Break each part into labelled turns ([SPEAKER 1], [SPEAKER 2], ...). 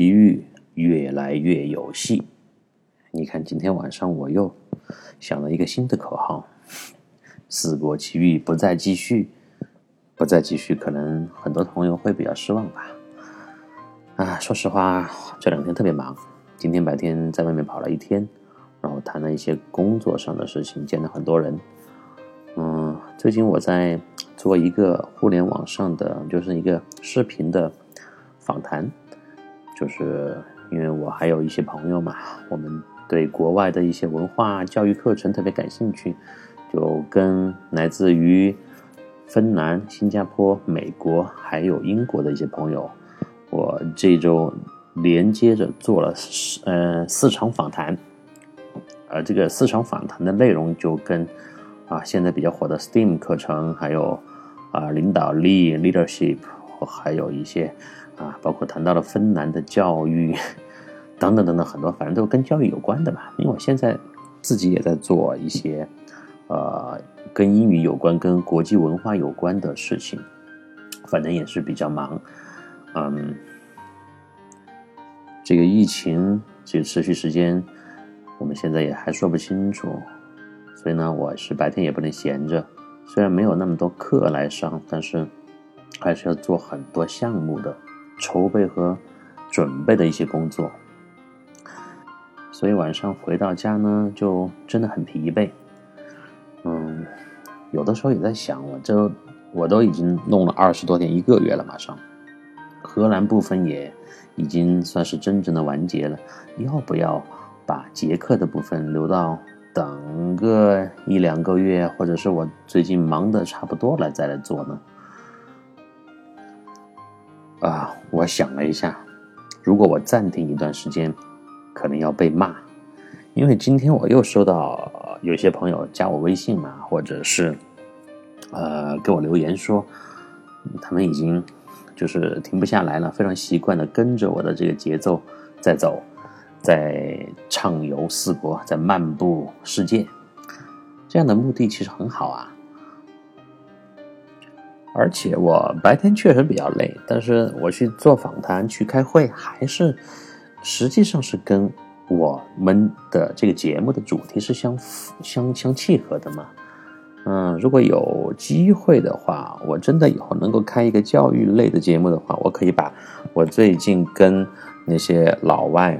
[SPEAKER 1] 奇遇越来越有戏。你看，今天晚上我又想了一个新的口号：“四国奇遇不再继续，不再继续。”可能很多朋友会比较失望吧。啊，说实话，这两天特别忙。今天白天在外面跑了一天，然后谈了一些工作上的事情，见了很多人。嗯，最近我在做一个互联网上的，就是一个视频的访谈，就是因为我还有一些朋友嘛，我们。对国外的一些文化教育课程特别感兴趣，就跟来自于芬兰、新加坡、美国还有英国的一些朋友，我这周连接着做了呃四场访谈，呃，这个四场访谈的内容就跟啊现在比较火的 STEAM 课程，还有啊领导力 leadership，还有一些啊包括谈到了芬兰的教育。等等等等，很多反正都跟教育有关的吧。因为我现在自己也在做一些，呃，跟英语有关、跟国际文化有关的事情，反正也是比较忙。嗯，这个疫情这个持续时间，我们现在也还说不清楚，所以呢，我是白天也不能闲着。虽然没有那么多课来上，但是还是要做很多项目的筹备和准备的一些工作。所以晚上回到家呢，就真的很疲惫。嗯，有的时候也在想，我这我都已经弄了二十多天，一个月了，马上荷兰部分也已经算是真正的完结了，要不要把捷克的部分留到等个一两个月，或者是我最近忙的差不多了再来做呢？啊，我想了一下，如果我暂停一段时间。可能要被骂，因为今天我又收到有些朋友加我微信嘛，或者是呃给我留言说，他们已经就是停不下来了，非常习惯的跟着我的这个节奏在走，在畅游四国，在漫步世界，这样的目的其实很好啊。而且我白天确实比较累，但是我去做访谈、去开会还是。实际上是跟我们的这个节目的主题是相相相契合的嘛？嗯，如果有机会的话，我真的以后能够开一个教育类的节目的话，我可以把我最近跟那些老外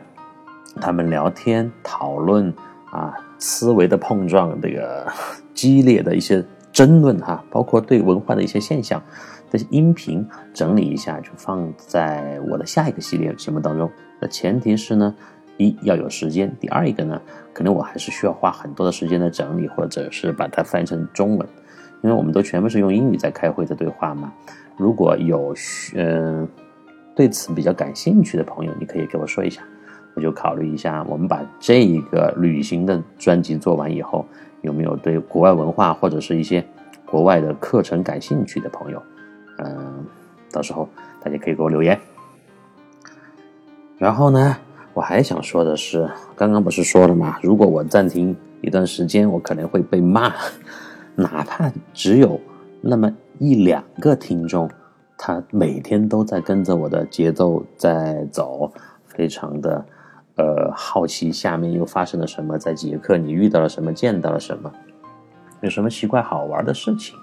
[SPEAKER 1] 他们聊天讨论啊，思维的碰撞，这个 激烈的一些争论哈，包括对文化的一些现象。的音频整理一下，就放在我的下一个系列节目当中。那前提是呢，一要有时间，第二一个呢，可能我还是需要花很多的时间来整理，或者是把它翻译成中文，因为我们都全部是用英语在开会的对话嘛。如果有需嗯对此比较感兴趣的朋友，你可以给我说一下，我就考虑一下，我们把这一个旅行的专辑做完以后，有没有对国外文化或者是一些国外的课程感兴趣的朋友。嗯，到时候大家可以给我留言。然后呢，我还想说的是，刚刚不是说了吗？如果我暂停一段时间，我可能会被骂，哪怕只有那么一两个听众，他每天都在跟着我的节奏在走，非常的呃好奇下面又发生了什么，在捷克你遇到了什么，见到了什么，有什么奇怪好玩的事情。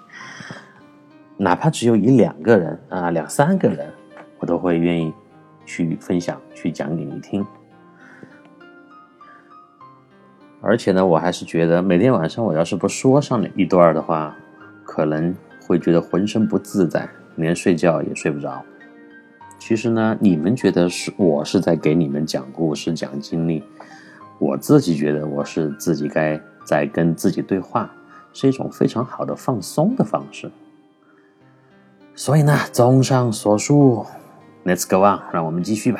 [SPEAKER 1] 哪怕只有一两个人啊，两三个人，我都会愿意去分享、去讲给你听。而且呢，我还是觉得每天晚上我要是不说上一段的话，可能会觉得浑身不自在，连睡觉也睡不着。其实呢，你们觉得是我是在给你们讲故事、讲经历，我自己觉得我是自己该在跟自己对话，是一种非常好的放松的方式。所以呢，综上所述，Let's go on，让我们继续吧。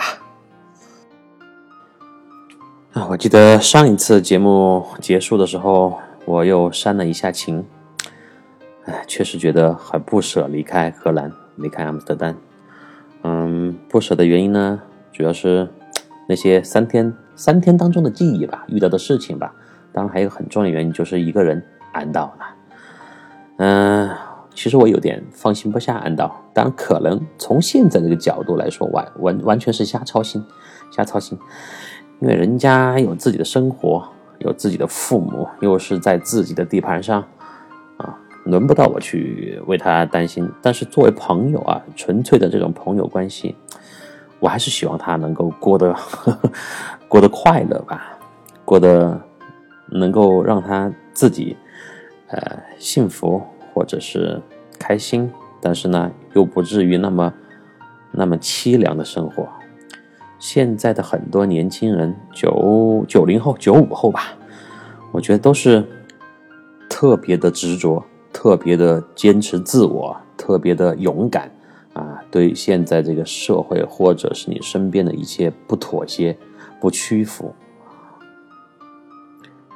[SPEAKER 1] 啊，我记得上一次节目结束的时候，我又煽了一下情。哎，确实觉得很不舍离开荷兰，离开阿姆斯特丹。嗯，不舍的原因呢，主要是那些三天三天当中的记忆吧，遇到的事情吧。当然，还有很重要的原因就是一个人安到了。嗯。其实我有点放心不下安道。当然，可能从现在这个角度来说，完完完全是瞎操心，瞎操心。因为人家有自己的生活，有自己的父母，又是在自己的地盘上，轮不到我去为他担心。但是作为朋友啊，纯粹的这种朋友关系，我还是希望他能够过得呵呵过得快乐吧，过得能够让他自己呃幸福或者是开心，但是呢，又不至于那么那么凄凉的生活。现在的很多年轻人，九九零后、九五后吧，我觉得都是特别的执着，特别的坚持自我，特别的勇敢啊！对现在这个社会或者是你身边的一切不妥协、不屈服。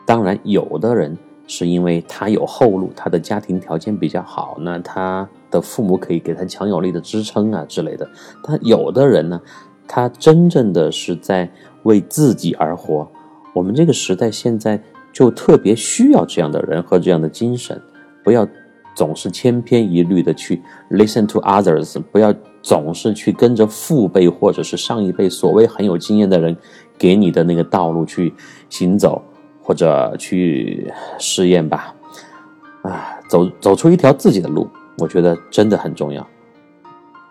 [SPEAKER 1] 当然，有的人是因为他有后路，他的家庭条件比较好，那他的父母可以给他强有力的支撑啊之类的。但有的人呢？他真正的是在为自己而活。我们这个时代现在就特别需要这样的人和这样的精神，不要总是千篇一律的去 listen to others，不要总是去跟着父辈或者是上一辈所谓很有经验的人给你的那个道路去行走或者去试验吧。啊，走走出一条自己的路，我觉得真的很重要，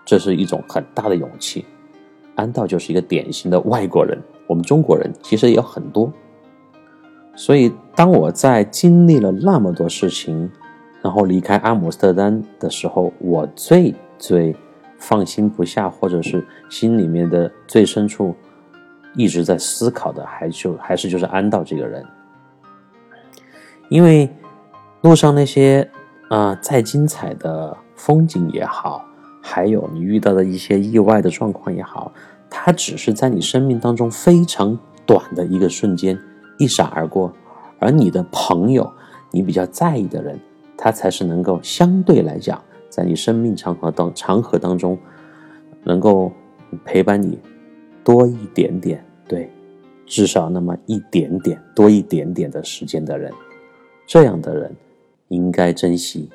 [SPEAKER 1] 这是一种很大的勇气。安道就是一个典型的外国人，我们中国人其实也有很多。所以，当我在经历了那么多事情，然后离开阿姆斯特丹的时候，我最最放心不下，或者是心里面的最深处一直在思考的，还就还是就是安道这个人。因为路上那些啊再精彩的风景也好。还有你遇到的一些意外的状况也好，它只是在你生命当中非常短的一个瞬间一闪而过，而你的朋友，你比较在意的人，他才是能够相对来讲，在你生命长河当长河当中，能够陪伴你多一点点，对，至少那么一点点多一点点的时间的人，这样的人应该珍惜。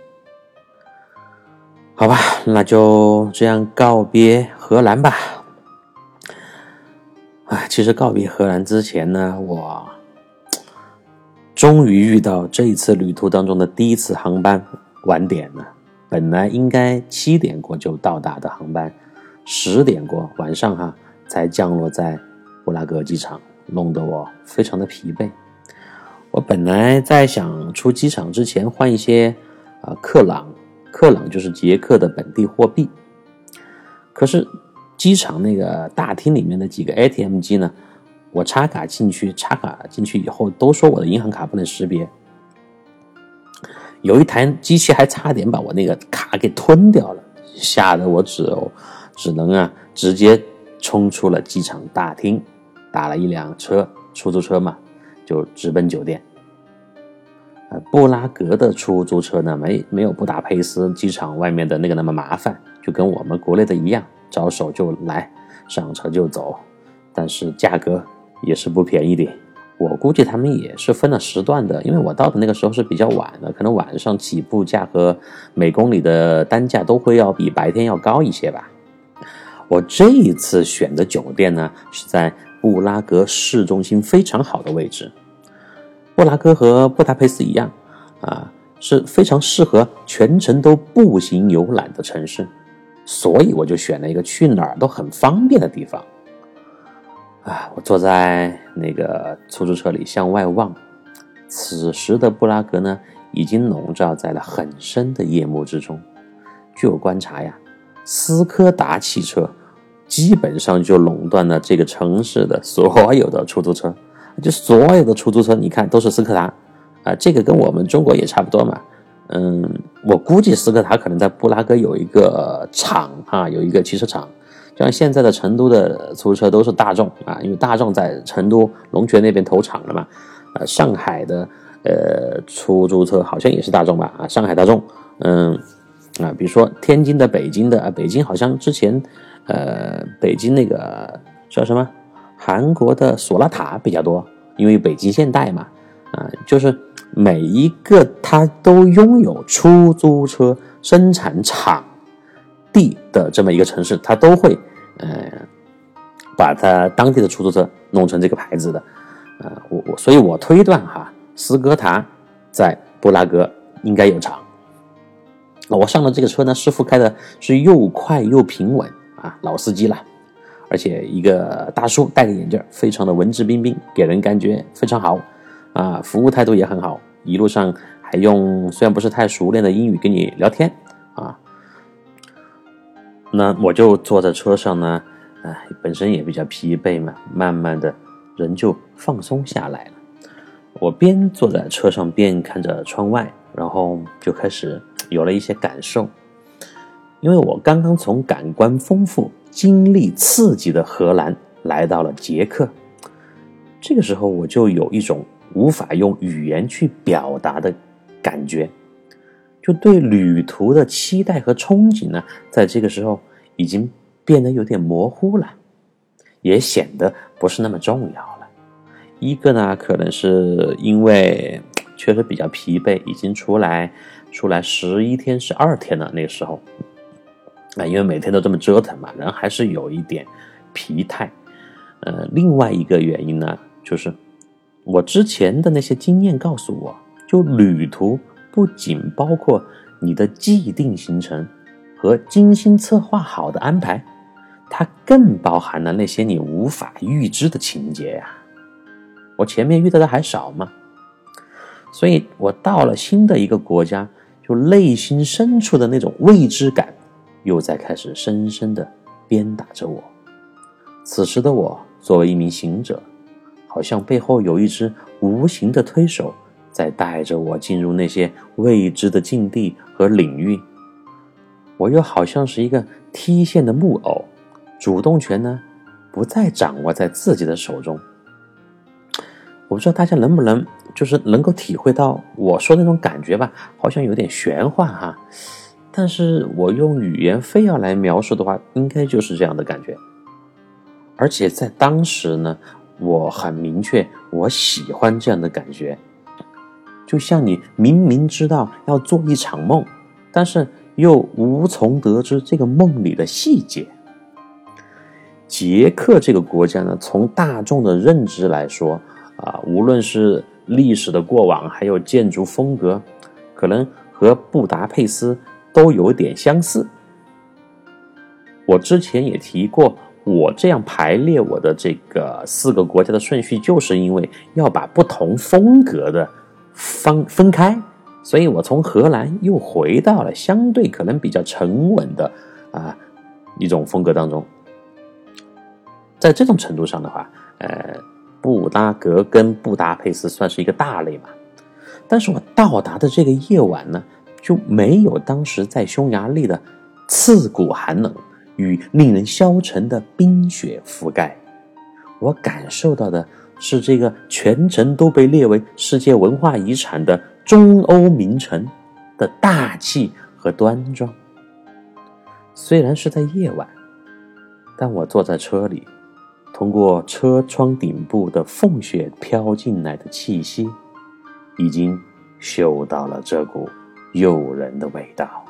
[SPEAKER 1] 好吧，那就这样告别荷兰吧。啊，其实告别荷兰之前呢，我终于遇到这一次旅途当中的第一次航班晚点了。本来应该七点过就到达的航班，十点过晚上哈才降落在布拉格机场，弄得我非常的疲惫。我本来在想出机场之前换一些啊克朗。克朗就是捷克的本地货币，可是机场那个大厅里面的几个 ATM 机呢，我插卡进去，插卡进去以后都说我的银行卡不能识别，有一台机器还差点把我那个卡给吞掉了，吓得我只只能啊直接冲出了机场大厅，打了一辆车，出租车嘛，就直奔酒店。布拉格的出租车呢，没没有布达佩斯机场外面的那个那么麻烦，就跟我们国内的一样，招手就来，上车就走，但是价格也是不便宜的。我估计他们也是分了时段的，因为我到的那个时候是比较晚的，可能晚上起步价和每公里的单价都会要比白天要高一些吧。我这一次选的酒店呢，是在布拉格市中心非常好的位置。布拉格和布达佩斯一样，啊，是非常适合全程都步行游览的城市，所以我就选了一个去哪儿都很方便的地方。啊，我坐在那个出租车里向外望，此时的布拉格呢，已经笼罩在了很深的夜幕之中。据我观察呀，斯柯达汽车基本上就垄断了这个城市的所有的出租车。就所有的出租车，你看都是斯柯达，啊，这个跟我们中国也差不多嘛。嗯，我估计斯柯达可能在布拉格有一个厂啊，有一个汽车厂。像现在的成都的出租车都是大众啊，因为大众在成都龙泉那边投产了嘛。呃，上海的呃出租车好像也是大众吧？啊，上海大众，嗯，啊，比如说天津的、北京的啊，北京好像之前呃，北京那个叫什么？韩国的索纳塔比较多，因为北京现代嘛，啊，就是每一个它都拥有出租车生产厂地的这么一个城市，它都会呃把它当地的出租车弄成这个牌子的。呃，我我所以，我推断哈，斯哥达在布拉格应该有厂。我上了这个车呢，师傅开的是又快又平稳啊，老司机了，而且一个大叔戴个眼镜，非常的文质彬彬，给人感觉非常好啊，服务态度也很好，一路上还用虽然不是太熟练的英语跟你聊天啊。那我就坐在车上呢，哎，本身也比较疲惫嘛，慢慢的。人就放松下来了。我边坐在车上边看着窗外，然后就开始有了一些感受。因为我刚刚从感官丰富、经历刺激的荷兰来到了捷克，这个时候我就有一种无法用语言去表达的感觉，就对旅途的期待和憧憬呢，在这个时候已经变得有点模糊了。也显得不是那么重要了。一个呢，可能是因为确实比较疲惫，已经出来出来十一天、十二天了。那个时候，啊，因为每天都这么折腾嘛，人还是有一点疲态。呃，另外一个原因呢，就是我之前的那些经验告诉我，就旅途不仅包括你的既定行程和精心策划好的安排。它更包含了那些你无法预知的情节呀！我前面遇到的还少吗？所以我到了新的一个国家，就内心深处的那种未知感，又在开始深深的鞭打着我。此时的我，作为一名行者，好像背后有一只无形的推手，在带着我进入那些未知的境地和领域。我又好像是一个踢线的木偶。主动权呢，不再掌握在自己的手中。我不知道大家能不能，就是能够体会到我说那种感觉吧？好像有点玄幻哈。但是我用语言非要来描述的话，应该就是这样的感觉。而且在当时呢，我很明确，我喜欢这样的感觉。就像你明明知道要做一场梦，但是又无从得知这个梦里的细节。捷克这个国家呢，从大众的认知来说，啊，无论是历史的过往，还有建筑风格，可能和布达佩斯都有点相似。我之前也提过，我这样排列我的这个四个国家的顺序，就是因为要把不同风格的分分开，所以我从荷兰又回到了相对可能比较沉稳的啊一种风格当中。在这种程度上的话，呃，布拉格跟布达佩斯算是一个大类嘛。但是我到达的这个夜晚呢，就没有当时在匈牙利的刺骨寒冷与令人消沉的冰雪覆盖。我感受到的是这个全程都被列为世界文化遗产的中欧名城的大气和端庄。虽然是在夜晚，但我坐在车里。通过车窗顶部的缝隙飘进来的气息，已经嗅到了这股诱人的味道。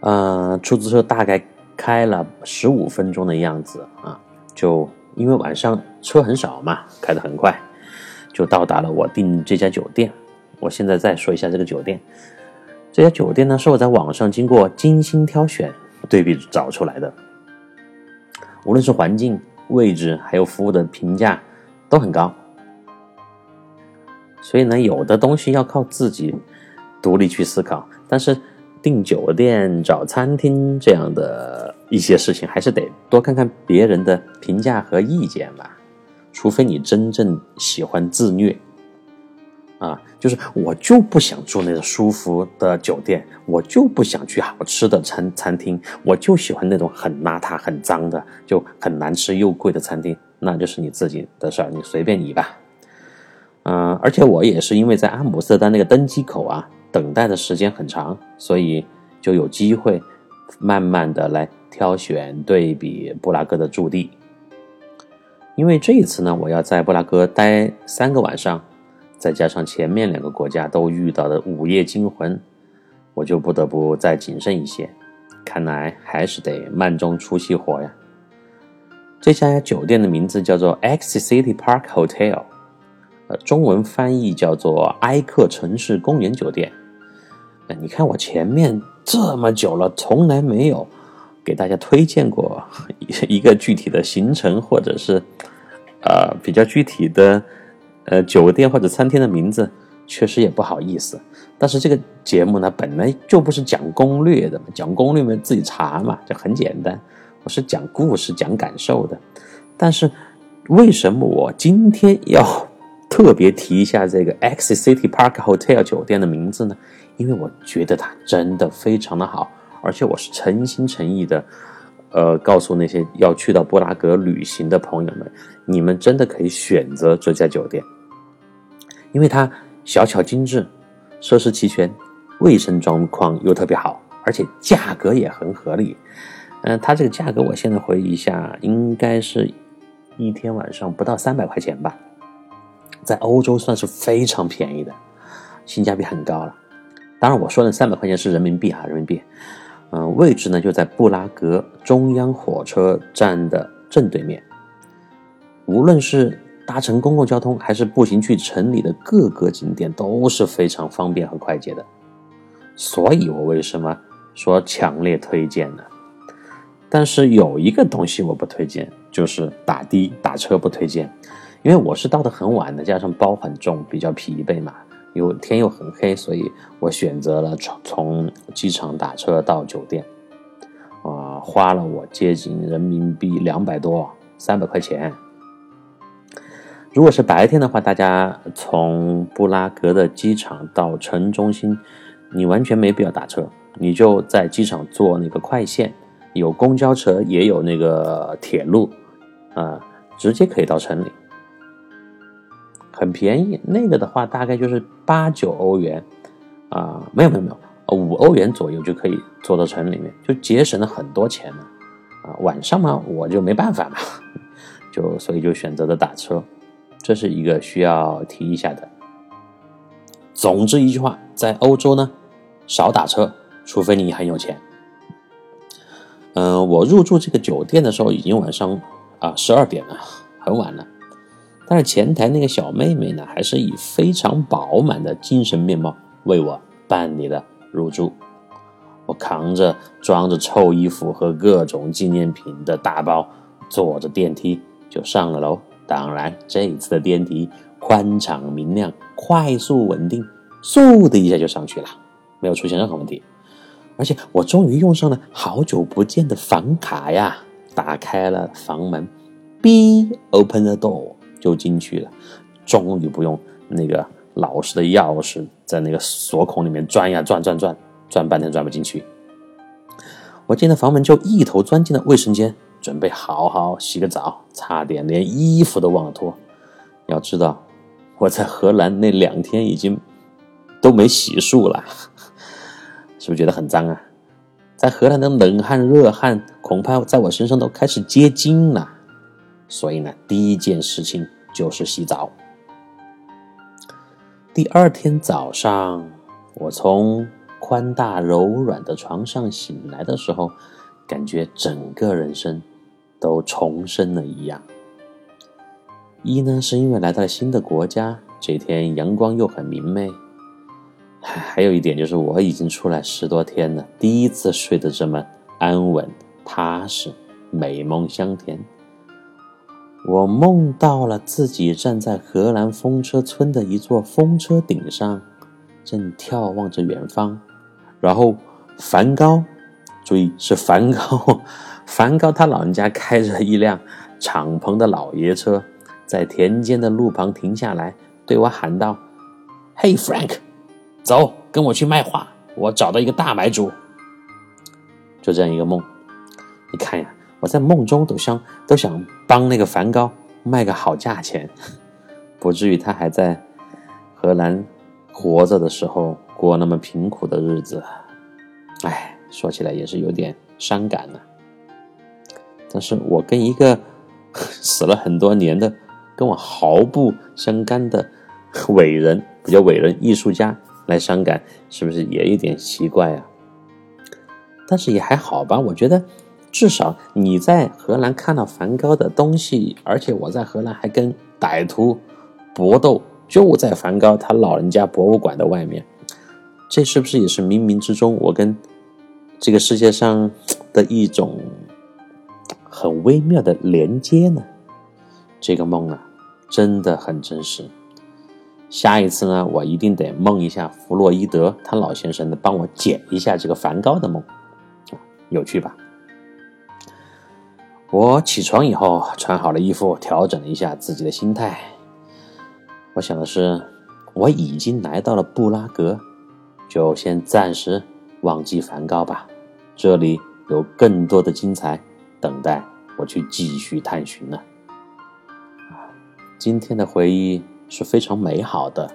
[SPEAKER 1] 呃，出租车大概开了十五分钟的样子啊，就因为晚上车很少嘛，开得很快，就到达了我订这家酒店。我现在再说一下这个酒店，这家酒店呢是我在网上经过精心挑选、对比找出来的。无论是环境、位置，还有服务的评价，都很高。所以呢，有的东西要靠自己独立去思考，但是订酒店、找餐厅这样的一些事情，还是得多看看别人的评价和意见吧。除非你真正喜欢自虐。啊，就是我就不想住那种舒服的酒店，我就不想去好吃的餐餐厅，我就喜欢那种很邋遢、很脏的，就很难吃又贵的餐厅，那就是你自己的事儿，你随便你吧。嗯，而且我也是因为在阿姆斯特丹那个登机口啊，等待的时间很长，所以就有机会慢慢的来挑选对比布拉格的驻地。因为这一次呢，我要在布拉格待三个晚上。再加上前面两个国家都遇到的午夜惊魂，我就不得不再谨慎一些。看来还是得慢中出细活呀。这家酒店的名字叫做 X City Park Hotel，呃，中文翻译叫做埃克城市公园酒店。那你看我前面这么久了，从来没有给大家推荐过一个具体的行程，或者是呃比较具体的呃酒店或者餐厅的名字，确实也不好意思。但是这个节目呢，本来就不是讲攻略的嘛，讲攻略嘛自己查嘛，就很简单。我是讲故事、讲感受的。但是为什么我今天要特别提一下这个 X City Park Hotel 酒店的名字呢？因为我觉得它真的非常的好，而且我是诚心诚意的，呃，告诉那些要去到布拉格旅行的朋友们，你们真的可以选择这家酒店，因为它小巧精致。设施齐全，卫生状况又特别好，而且价格也很合理。嗯，它这个价格我现在回忆一下，应该是一天晚上不到三百块钱吧，在欧洲算是非常便宜的，性价比很高了。当然，我说的三百块钱是人民币啊，人民币。嗯，位置呢就在布拉格中央火车站的正对面，无论是。搭乘公共交通还是步行去城里的各个景点都是非常方便和快捷的，所以我为什么说强烈推荐呢？但是有一个东西我不推荐，就是打的打车不推荐，因为我是到的很晚的，加上包很重，比较疲惫嘛，又天又很黑，所以我选择了从从机场打车到酒店，啊，花了我接近人民币两百多，三百块钱。如果是白天的话，大家从布拉格的机场到城中心，你完全没必要打车，你就在机场坐那个快线，有公交车也有那个铁路，啊，直接可以到城里，很便宜。那个的话大概就是八九欧元，啊，没有没有没有，五欧元左右就可以坐到城里面，就节省了很多钱呢。啊，晚上嘛我就没办法嘛，就所以就选择了打车。这是一个需要提一下的。总之一句话，在欧洲呢，少打车，除非你很有钱。嗯，我入住这个酒店的时候已经晚上啊十二点了，很晚了。但是前台那个小妹妹呢，还是以非常饱满的精神面貌为我办理了入住。我扛着装着臭衣服和各种纪念品的大包，坐着电梯就上了楼。当然，这一次的电梯宽敞明亮、快速稳定，嗖的一下就上去了，没有出现任何问题。而且我终于用上了好久不见的房卡呀，打开了房门，B open the door 就进去了，终于不用那个老式的钥匙在那个锁孔里面转呀转转转转半天转不进去。我进了房门就一头钻进了卫生间。准备好好洗个澡，差点连衣服都忘了脱。要知道，我在荷兰那两天已经都没洗漱了，是不是觉得很脏啊？在荷兰的冷汗、热汗，恐怕在我身上都开始结晶了。所以呢，第一件事情就是洗澡。第二天早上，我从宽大柔软的床上醒来的时候，感觉整个人生。都重生了一样。一呢，是因为来到了新的国家，这天阳光又很明媚。还还有一点就是，我已经出来十多天了，第一次睡得这么安稳踏实，美梦香甜。我梦到了自己站在荷兰风车村的一座风车顶上，正眺望着远方，然后梵高，注意是梵高。梵高他老人家开着一辆敞篷的老爷车，在田间的路旁停下来，对我喊道：“Hey Frank，走，跟我去卖画，我找到一个大买主。”就这样一个梦，你看呀，我在梦中都想都想帮那个梵高卖个好价钱，不至于他还在荷兰活着的时候过那么贫苦的日子。哎，说起来也是有点伤感呢。但是我跟一个 死了很多年的、跟我毫不相干的伟人，不叫伟人，艺术家来伤感，是不是也有点奇怪啊？但是也还好吧，我觉得至少你在荷兰看到梵高的东西，而且我在荷兰还跟歹徒搏斗，就在梵高他老人家博物馆的外面，这是不是也是冥冥之中我跟这个世界上的一种很微妙的连接呢？这个梦啊，真的很真实。下一次呢，我一定得梦一下弗洛伊德他老先生的，帮我解一下这个梵高的梦。有趣吧？我起床以后，穿好了衣服，调整了一下自己的心态。我想的是，我已经来到了布拉格，就先暂时忘记梵高吧。这里有更多的精彩等待我去继续探寻呢。今天的回忆是非常美好的。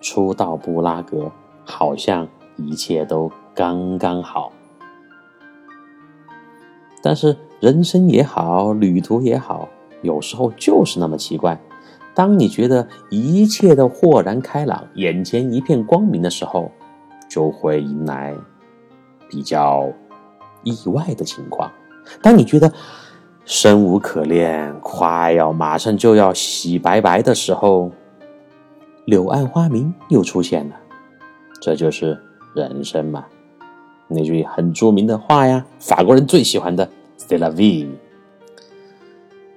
[SPEAKER 1] 初到布拉格，好像一切都刚刚好。但是人生也好，旅途也好，有时候就是那么奇怪。当你觉得一切都豁然开朗，眼前一片光明的时候，就会迎来比较意外的情况。当你觉得生无可恋，快要马上就要洗白白的时候，柳暗花明又出现了。这就是人生嘛。那句很著名的话呀，法国人最喜欢的 “C'est la vie”。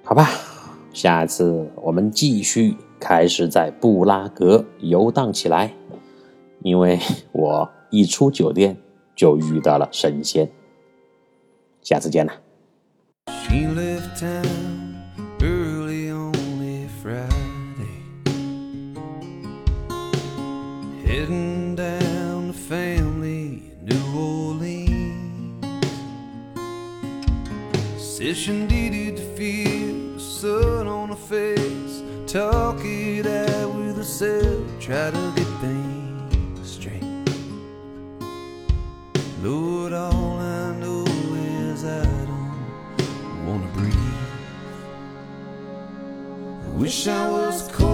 [SPEAKER 1] 好吧，下次我们继续开始在布拉格游荡起来，因为我一出酒店就遇到了神仙。下次见了。Session needed to feel the sun on her face. Talk it out with herself, try to get things straight. Lord, all I know is I don't wanna breathe. Wish I was cold